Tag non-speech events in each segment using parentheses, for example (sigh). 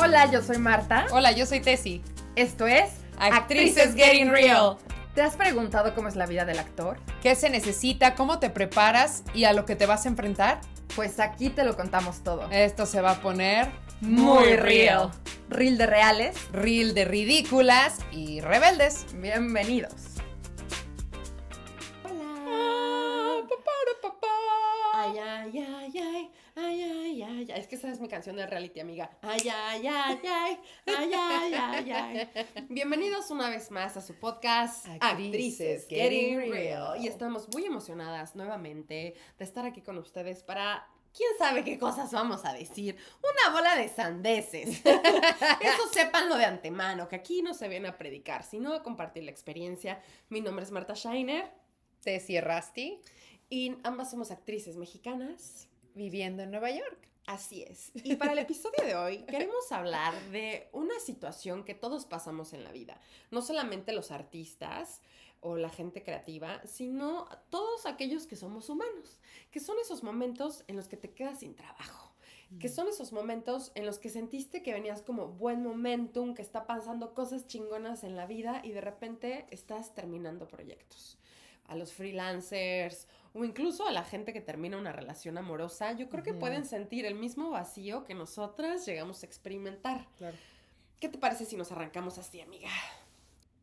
Hola, yo soy Marta. Hola, yo soy Tessie. Esto es Actrices Getting Real. ¿Te has preguntado cómo es la vida del actor? ¿Qué se necesita? ¿Cómo te preparas? ¿Y a lo que te vas a enfrentar? Pues aquí te lo contamos todo. Esto se va a poner Muy real. Real de reales. Reel de ridículas y rebeldes. Bienvenidos. Ay, ay, ay, ay, ay, ay, ay. Es que esa es mi canción de reality, amiga. Ay, ay, ay, ay, ay, ay, ay, ay. Bienvenidos una vez más a su podcast Actrices Actrices Getting Getting Real. Real. Y estamos muy emocionadas nuevamente de estar aquí con ustedes para... ¿Quién sabe qué cosas vamos a decir? Una bola de sandeces. Eso sépanlo de antemano, que aquí no se viene a predicar, sino a compartir la experiencia. Mi nombre es Marta Scheiner Tessie Rasti, y ambas somos actrices mexicanas. viviendo en Nueva York. Así es. Y para el episodio de hoy queremos hablar de una situación que todos pasamos en la vida. No solamente los artistas o la gente creativa, sino todos aquellos que somos humanos, que son esos momentos en los que te quedas sin trabajo. Que son esos momentos en los que sentiste que venías como buen momentum, que está pasando cosas chingonas en la vida y de repente estás terminando proyectos. A los freelancers o incluso a la gente que termina una relación amorosa, yo creo que pueden sentir el mismo vacío que nosotras llegamos a experimentar. Claro. ¿Qué te parece si nos arrancamos así, amiga?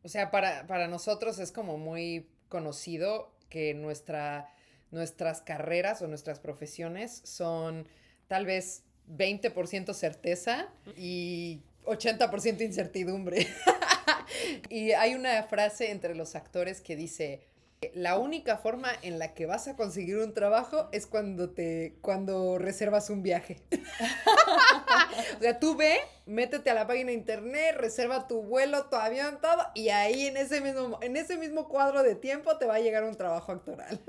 O sea, para, para nosotros es como muy conocido que nuestra, nuestras carreras o nuestras profesiones son tal vez 20% certeza y 80% incertidumbre. (laughs) y hay una frase entre los actores que dice, la única forma en la que vas a conseguir un trabajo es cuando te cuando reservas un viaje. (laughs) o sea, tú ve, métete a la página de internet, reserva tu vuelo, tu avión, todo, y ahí en ese mismo, en ese mismo cuadro de tiempo te va a llegar un trabajo actoral.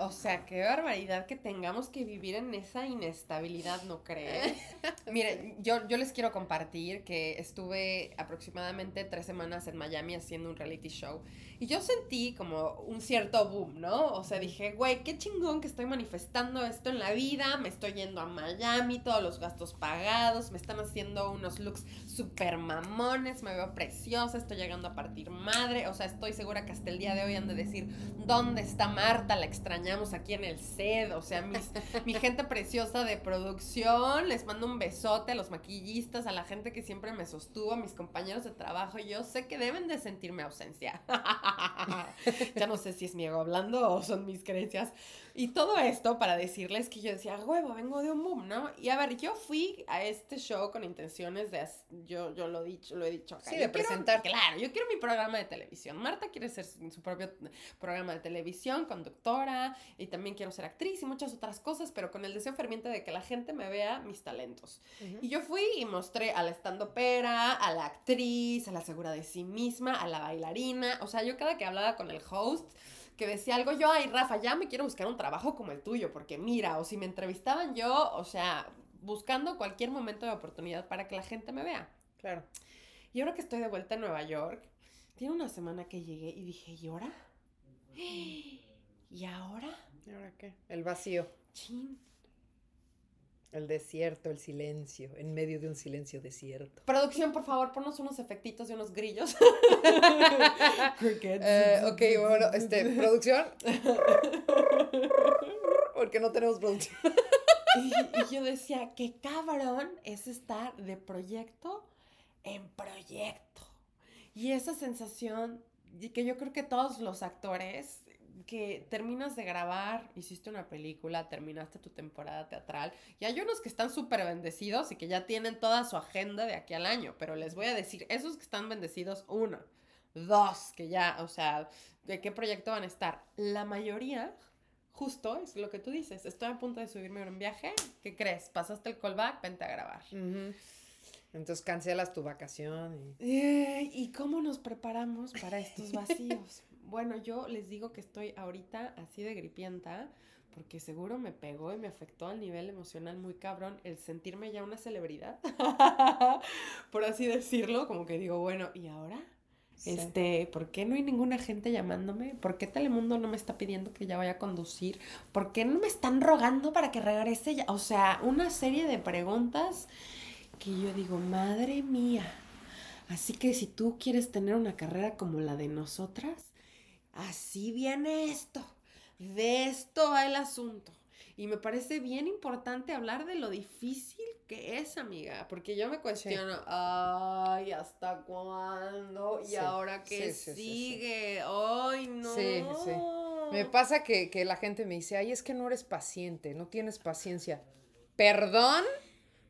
O sea, qué barbaridad que tengamos que vivir en esa inestabilidad, ¿no creen? (laughs) Miren, yo, yo les quiero compartir que estuve aproximadamente tres semanas en Miami haciendo un reality show y yo sentí como un cierto boom, ¿no? O sea, dije, güey, qué chingón que estoy manifestando esto en la vida, me estoy yendo a Miami, todos los gastos me están haciendo unos looks súper mamones, me veo preciosa, estoy llegando a partir madre, o sea, estoy segura que hasta el día de hoy han de decir, ¿dónde está Marta? La extrañamos aquí en el set, o sea, mis, (laughs) mi gente preciosa de producción, les mando un besote a los maquillistas, a la gente que siempre me sostuvo, a mis compañeros de trabajo, yo sé que deben de sentir mi ausencia. (laughs) ya no sé si es mi ego hablando o son mis creencias. Y todo esto para decirles que yo decía, huevo, vengo de un boom, ¿no? Y a ver, yo fui a este show con intenciones de, yo, yo lo, he dicho, lo he dicho acá. Sí, Yo de quiero- presentar. Claro, yo quiero mi programa de televisión. Marta quiere ser su su propio programa de televisión, conductora, y también quiero ser actriz y muchas otras cosas, pero con el deseo ferviente de que la gente me vea mis talentos. Y yo fui y mostré a la estandopera, a la actriz, a la segura de sí misma, a la bailarina. O sea, yo cada que hablaba con el host, que decía algo, yo, ay, Rafa, ya me quiero buscar un trabajo como el tuyo, porque mira, o si me entrevistaban yo, o sea, buscando cualquier momento de oportunidad para que la gente me vea. Claro. Y ahora que estoy de vuelta en Nueva York, tiene una semana que llegué y dije, ¿y ahora? (gasps) ¿Y ahora? ¿Y ahora qué? El vacío, Chin. El desierto, el silencio, en medio de un silencio desierto. Producción, por favor, ponnos unos efectitos y unos grillos. (laughs) Eh, ok, bueno, este, producción. Porque no tenemos producción. Y, y yo decía, qué cabrón es estar de proyecto en proyecto. Y esa sensación, y que yo creo que todos los actores que terminas de grabar, hiciste una película, terminaste tu temporada teatral, y hay unos que están súper bendecidos y que ya tienen toda su agenda de aquí al año, pero les voy a decir, esos que están bendecidos, uno, dos, que ya, o sea, ¿de qué proyecto van a estar? La mayoría Justo es lo que tú dices. Estoy a punto de subirme a un viaje. ¿Qué crees? Pasaste el callback, vente a grabar. Entonces cancelas tu vacación y... Eh, ¿Y cómo nos preparamos para estos vacíos? Bueno, yo les digo que estoy ahorita así de gripienta porque seguro me pegó y me afectó al nivel emocional muy cabrón el sentirme ya una celebridad, (laughs) por así decirlo, como que digo, bueno, ¿y ahora? Sí. Este, ¿por qué no hay ninguna gente llamándome? ¿Por qué Telemundo no me está pidiendo que ya vaya a conducir? ¿Por qué no me están rogando para que regrese ya? O sea, una serie de preguntas que yo digo, madre mía. Así que si tú quieres tener una carrera como la de nosotras, así viene esto. De esto va el asunto. Y me parece bien importante hablar de lo difícil que es, amiga, porque yo me cuestiono, ay, ¿hasta cuándo? ¿Y Sí, ahora qué sí. sigue? Ay, no. Sí, sí. Me pasa que, que la gente me dice, ay, es que no eres paciente, no tienes paciencia. ¿Perdón?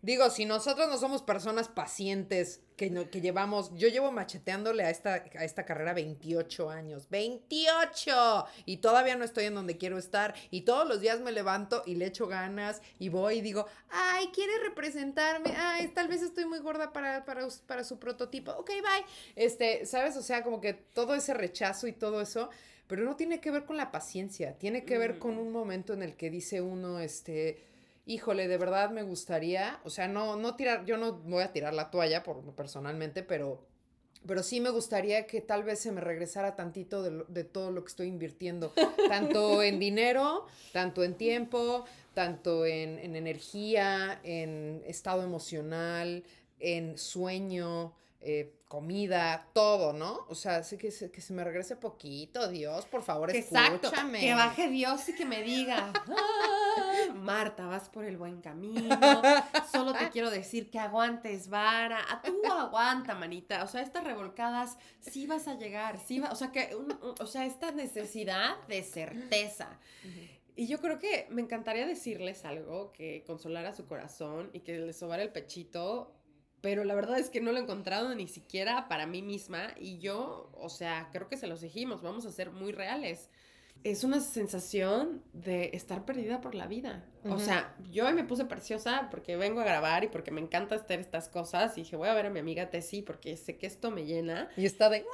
Digo, si nosotros no somos personas pacientes que, no- que llevamos, yo llevo macheteándole a esta, a esta carrera 28 años, 28, y todavía no estoy en donde quiero estar, y todos los días me levanto y le echo ganas, y voy y digo, ay, quiere representarme, ay, tal vez estoy muy gorda para, para, para su prototipo, ok, bye. Este, ¿sabes? O sea, como que todo ese rechazo y todo eso, pero no tiene que ver con la paciencia, tiene que ver con un momento en el que dice uno, este, híjole, de verdad me gustaría, o sea, no, no tirar, yo no voy a tirar la toalla por personalmente, pero, pero sí me gustaría que tal vez se me regresara tantito de, de todo lo que estoy invirtiendo, (laughs) tanto en dinero, tanto en tiempo, tanto en, en energía, en estado emocional, en sueño, eh, comida, todo, ¿no? O sea, sí que se, que se me regrese poquito, Dios, por favor, Exacto, escúchame. que baje Dios y que me diga, (laughs) "Ah, Marta, vas por el buen camino, solo te quiero decir que aguantes vara, Ah, tú aguanta, manita, o sea, estas revolcadas sí vas a llegar, sí va, o sea, que, un- un- o sea, esta necesidad de certeza. Y yo creo que me encantaría decirles algo que consolara su corazón y que les sobara el pechito, pero la verdad es que no lo he encontrado ni siquiera para mí misma y yo, o sea, creo que se los dijimos, vamos a ser muy reales. Es una sensación de estar perdida por la vida. O sea, yo hoy me puse preciosa porque vengo a grabar y porque me encanta hacer estas cosas y dije, voy a ver a mi amiga Tessie porque sé que esto me llena. Y está de...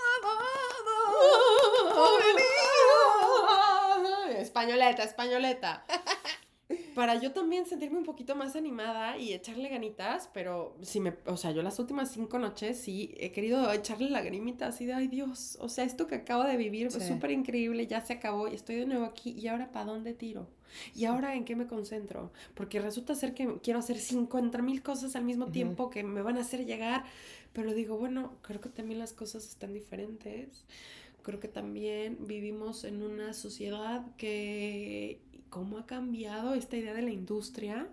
Españoleta, españoleta. Para yo también sentirme un poquito más animada y echarle ganitas, pero si me, o sea, yo las últimas cinco noches sí he querido echarle lagrimitas así de, ay Dios, o sea, esto que acabo de vivir fue Sí. súper increíble, ya se acabó y estoy de nuevo aquí y ahora para dónde tiro? ¿Y ahora en qué me concentro? Porque resulta ser que quiero hacer 50 mil cosas al mismo tiempo que me van a hacer llegar, pero digo, bueno, creo que también las cosas están diferentes. Creo que también vivimos en una sociedad que, ¿cómo ha cambiado esta idea de la industria?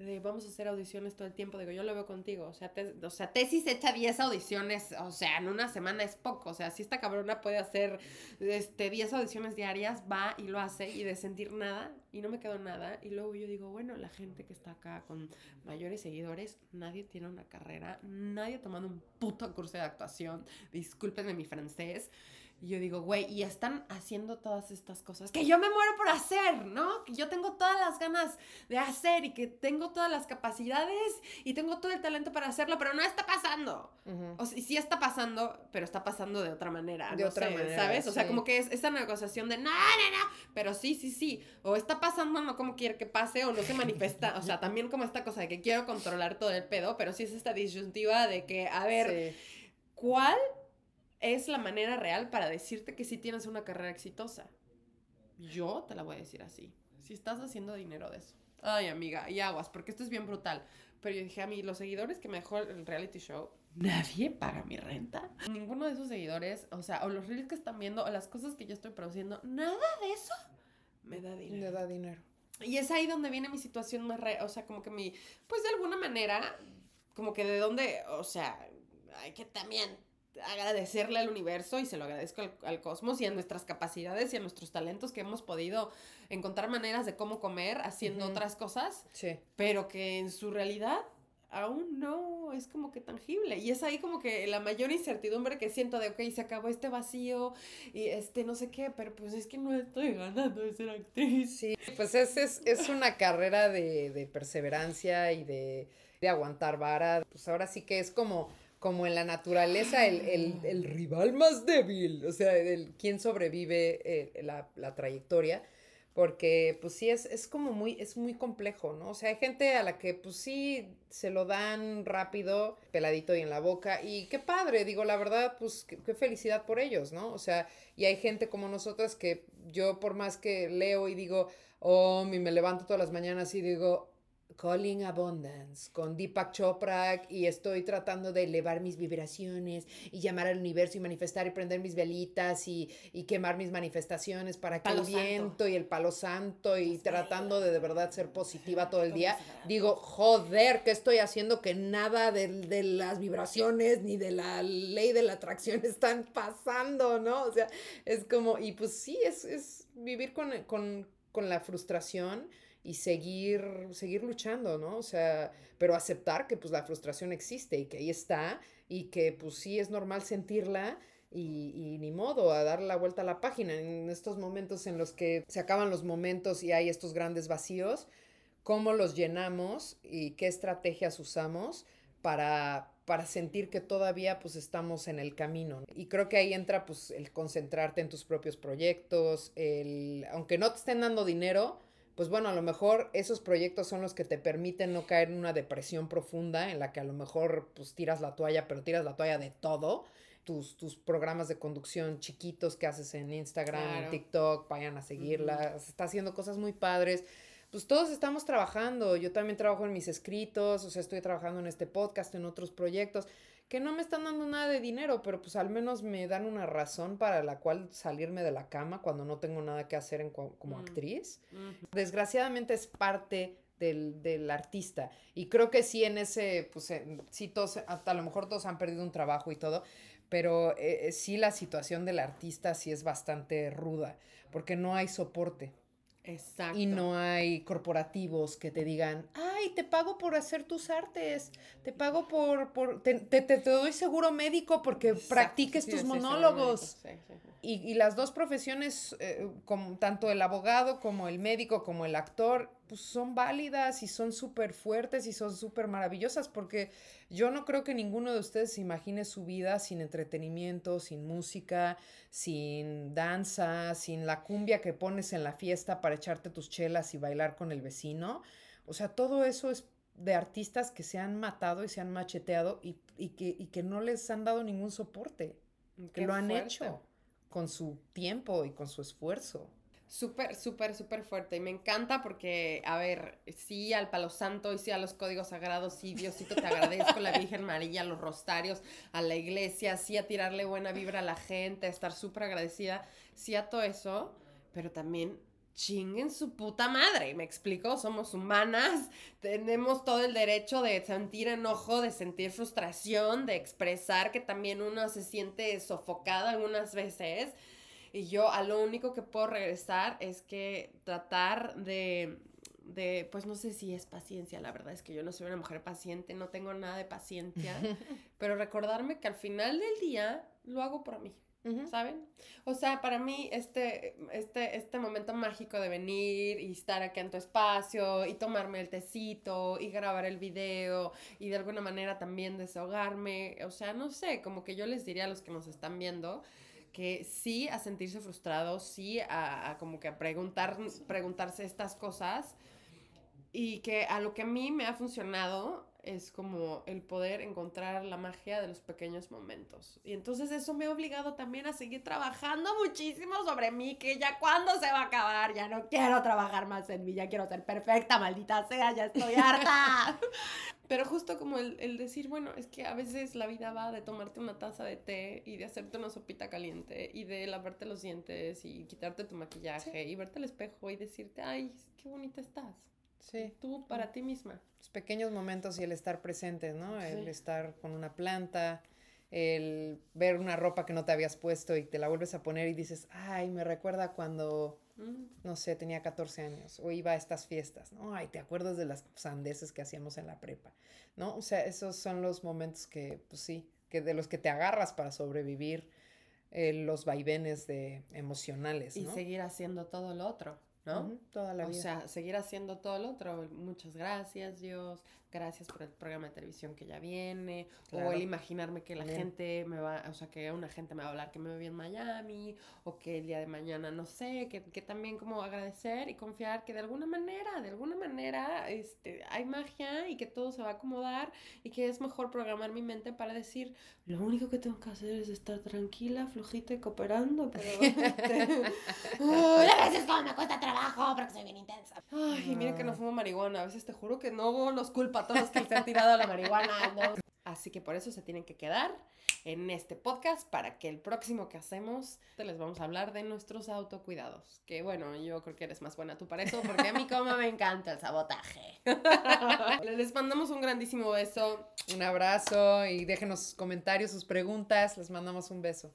De vamos a hacer audiciones todo el tiempo. Digo, yo lo veo contigo. O sea, o sea tesis echa 10 audiciones. O sea, en una semana es poco. O sea, si esta cabrona puede hacer este, 10 audiciones diarias, va y lo hace y de sentir nada y no me quedo nada. Y luego yo digo, bueno, la gente que está acá con mayores seguidores, nadie tiene una carrera, nadie ha tomado un puto curso de actuación. Discúlpenme mi francés. Y yo digo, güey, y están haciendo todas estas cosas que yo me muero por hacer, ¿no? Que yo tengo todas las ganas de hacer y que tengo todas las capacidades y tengo todo el talento para hacerlo, pero no está pasando. O sea, sí está pasando, pero está pasando de otra manera. De no otra sé, manera, ¿Sabes? O sea, como que es esa negociación de no, no, no, pero sí, sí, sí. O está pasando no como quiere que pase, o no se manifiesta. O sea, también como esta cosa de que quiero controlar todo el pedo, pero sí es esta disyuntiva de que, a ver, Sí. ¿cuál es la manera real para decirte que sí tienes una carrera exitosa? Yo te la voy a decir así. Si estás haciendo dinero de eso. Ay, amiga, y aguas, porque esto es bien brutal. Pero yo dije a mí, los seguidores que me dejó el reality show, nadie paga mi renta. Ninguno de esos seguidores, o sea, o los reels que están viendo, o las cosas que yo estoy produciendo, nada de eso me da dinero. Le da dinero. Y es ahí donde viene mi situación más, re- o sea, como que mi, pues de alguna manera, como que de donde, o sea, hay que también agradecerle al universo y se lo agradezco al, al cosmos y a nuestras capacidades y a nuestros talentos que hemos podido encontrar maneras de cómo comer haciendo otras cosas, Sí. pero que en su realidad aún no es como que tangible. Y es ahí como que la mayor incertidumbre que siento de, ok, se acabó este vacío y este no sé qué, pero pues es que no estoy ganando de ser actriz. Sí, pues es, es, es una carrera de, de perseverancia y de, de aguantar vara. Pues ahora sí que es como, como en la naturaleza el, el- el rival más débil, o sea, el quién sobrevive eh, la, la trayectoria. Porque, pues sí, es, es como muy, es muy complejo, ¿no? O sea, hay gente a la que, pues sí, se lo dan rápido, peladito y en la boca. Y qué padre, digo, la verdad, pues qué, qué felicidad por ellos, ¿no? O sea, y hay gente como nosotras que yo por más que leo y digo, oh, y me levanto todas las mañanas y digo, Calling Abundance con Deepak Chopra y estoy tratando de elevar mis vibraciones y llamar al universo y manifestar y prender mis velitas y, y quemar mis manifestaciones para que Palo el santo. viento y el palo santo y tratando de de verdad ser positiva todo el día. Digo, joder, ¿qué estoy haciendo? Que nada de, de las vibraciones ni de la ley de la atracción (laughs) están pasando, ¿no? O sea, es como, y pues sí, es, es vivir con, con, con la frustración y seguir, seguir luchando, ¿no? O sea, pero aceptar que pues la frustración existe y que ahí está y que pues sí es normal sentirla y, y ni modo, a darle la vuelta a la página en estos momentos en los que se acaban los momentos y hay estos grandes vacíos, cómo los llenamos y qué estrategias usamos para, para sentir que todavía pues estamos en el camino. Y creo que ahí entra pues el concentrarte en tus propios proyectos, el, aunque no te estén dando dinero, pues bueno, a lo mejor esos proyectos son los que te permiten no caer en una depresión profunda en la que a lo mejor pues tiras la toalla, pero tiras la toalla de todo. Tus, tus programas de conducción chiquitos que haces en Instagram, en. TikTok, vayan a seguirlas, está haciendo cosas muy padres. Pues todos estamos trabajando, yo también trabajo en mis escritos, o sea, estoy trabajando en este podcast, en otros proyectos, que no me están dando nada de dinero, pero pues al menos me dan una razón para la cual salirme de la cama cuando no tengo nada que hacer en como Mm. actriz desgraciadamente es parte del, del artista. Y creo que sí en ese, pues en- sí todos, hasta a lo mejor todos han perdido un trabajo y todo, pero eh, eh, sí la situación del artista sí es bastante ruda, porque no hay soporte Exacto. y no hay corporativos que te digan, ay, te pago por hacer tus artes, te pago por, por te, te, te- doy seguro médico porque Exacto, practiques sí, tus sí, monólogos. sí. Y, y las dos profesiones, eh, como, tanto el abogado como el médico como el actor, pues son válidas y son súper fuertes y son súper maravillosas porque yo no creo que ninguno de ustedes se imagine su vida sin entretenimiento, sin música, sin danza, sin la cumbia que pones en la fiesta para echarte tus chelas y bailar con el vecino. O sea, todo eso es de artistas que se han matado y se han macheteado y, y que, y que no les han dado ningún soporte que Qué lo han fuerte. hecho con su tiempo y con su esfuerzo. Súper, súper, súper fuerte. Y me encanta porque, a ver, sí al palo santo y sí a los códigos sagrados, sí, Diosito, te agradezco, la Virgen María, los rostarios, a la iglesia, sí a tirarle buena vibra a la gente, a estar súper agradecida, sí a todo eso, pero también chinguen su puta madre, me explico, somos humanas, tenemos todo el derecho de sentir enojo, de sentir frustración, de expresar que también uno se siente sofocada algunas veces. Y yo a lo único que puedo regresar es que tratar de, de, pues no sé si es paciencia, la verdad es que yo no soy una mujer paciente, no tengo nada de paciencia, (laughs) pero recordarme que al final del día lo hago por mí. ¿Saben? O sea, para mí este, este, este momento mágico de venir y estar aquí en tu espacio y tomarme el tecito y grabar el video y de alguna manera también desahogarme, o sea, no sé, como que yo les diría a los que nos están viendo que sí a sentirse frustrados, sí a, a como que a preguntar, preguntarse estas cosas y que a lo que a mí me ha funcionado es como el poder encontrar la magia de los pequeños momentos. Y entonces eso me ha obligado también a seguir trabajando muchísimo sobre mí, que ya cuándo se va a acabar, ya no quiero trabajar más en mí, ya quiero ser perfecta, maldita sea, ya estoy harta. (laughs) Pero justo como el, el decir, bueno, es que a veces la vida va de tomarte una taza de té y de hacerte una sopita caliente y de lavarte los dientes y quitarte tu maquillaje y verte al espejo y decirte, ay, qué bonita estás. Sí. Tú para ti misma. Los pequeños momentos y el estar presentes, ¿no? El Sí. estar con una planta, el ver una ropa que no te habías puesto y te la vuelves a poner y dices, ay, me recuerda cuando. No sé, tenía 14 años o iba a estas fiestas, ¿no? Ay, te acuerdas de las sandeces que hacíamos en la prepa, ¿no? O sea, esos son los momentos que, pues sí, que de los que te agarras para sobrevivir eh, los vaivenes de emocionales, Y seguir haciendo todo lo otro, ¿no? Toda la O vida. sea, seguir haciendo todo lo otro. Muchas gracias, Dios. Gracias por el programa de televisión que ya viene. O el imaginarme que la gente me va, o sea, que una gente me va a hablar que me ve en Miami. O que el día de mañana, no sé, que, que también como agradecer y confiar que de alguna manera, de alguna manera, este, hay magia y que todo se va a acomodar. Y que es mejor programar mi mente para decir, lo único que tengo que hacer es estar tranquila, flojita y cooperando. Pero, (laughs) (laughs) a veces como me cuesta trabajo porque soy bien intensa. Ay, mira que no fumo marihuana. A veces te juro que no los culpa a todos que se han tirado la marihuana. Así que por eso se tienen que quedar en este podcast para que el próximo que hacemos les vamos a hablar de nuestros autocuidados. Que bueno, yo creo que eres más buena tú para eso porque a mí como me encanta el sabotaje. (laughs) les mandamos un grandísimo beso. Un abrazo y déjenos comentarios, sus preguntas. Les mandamos un beso.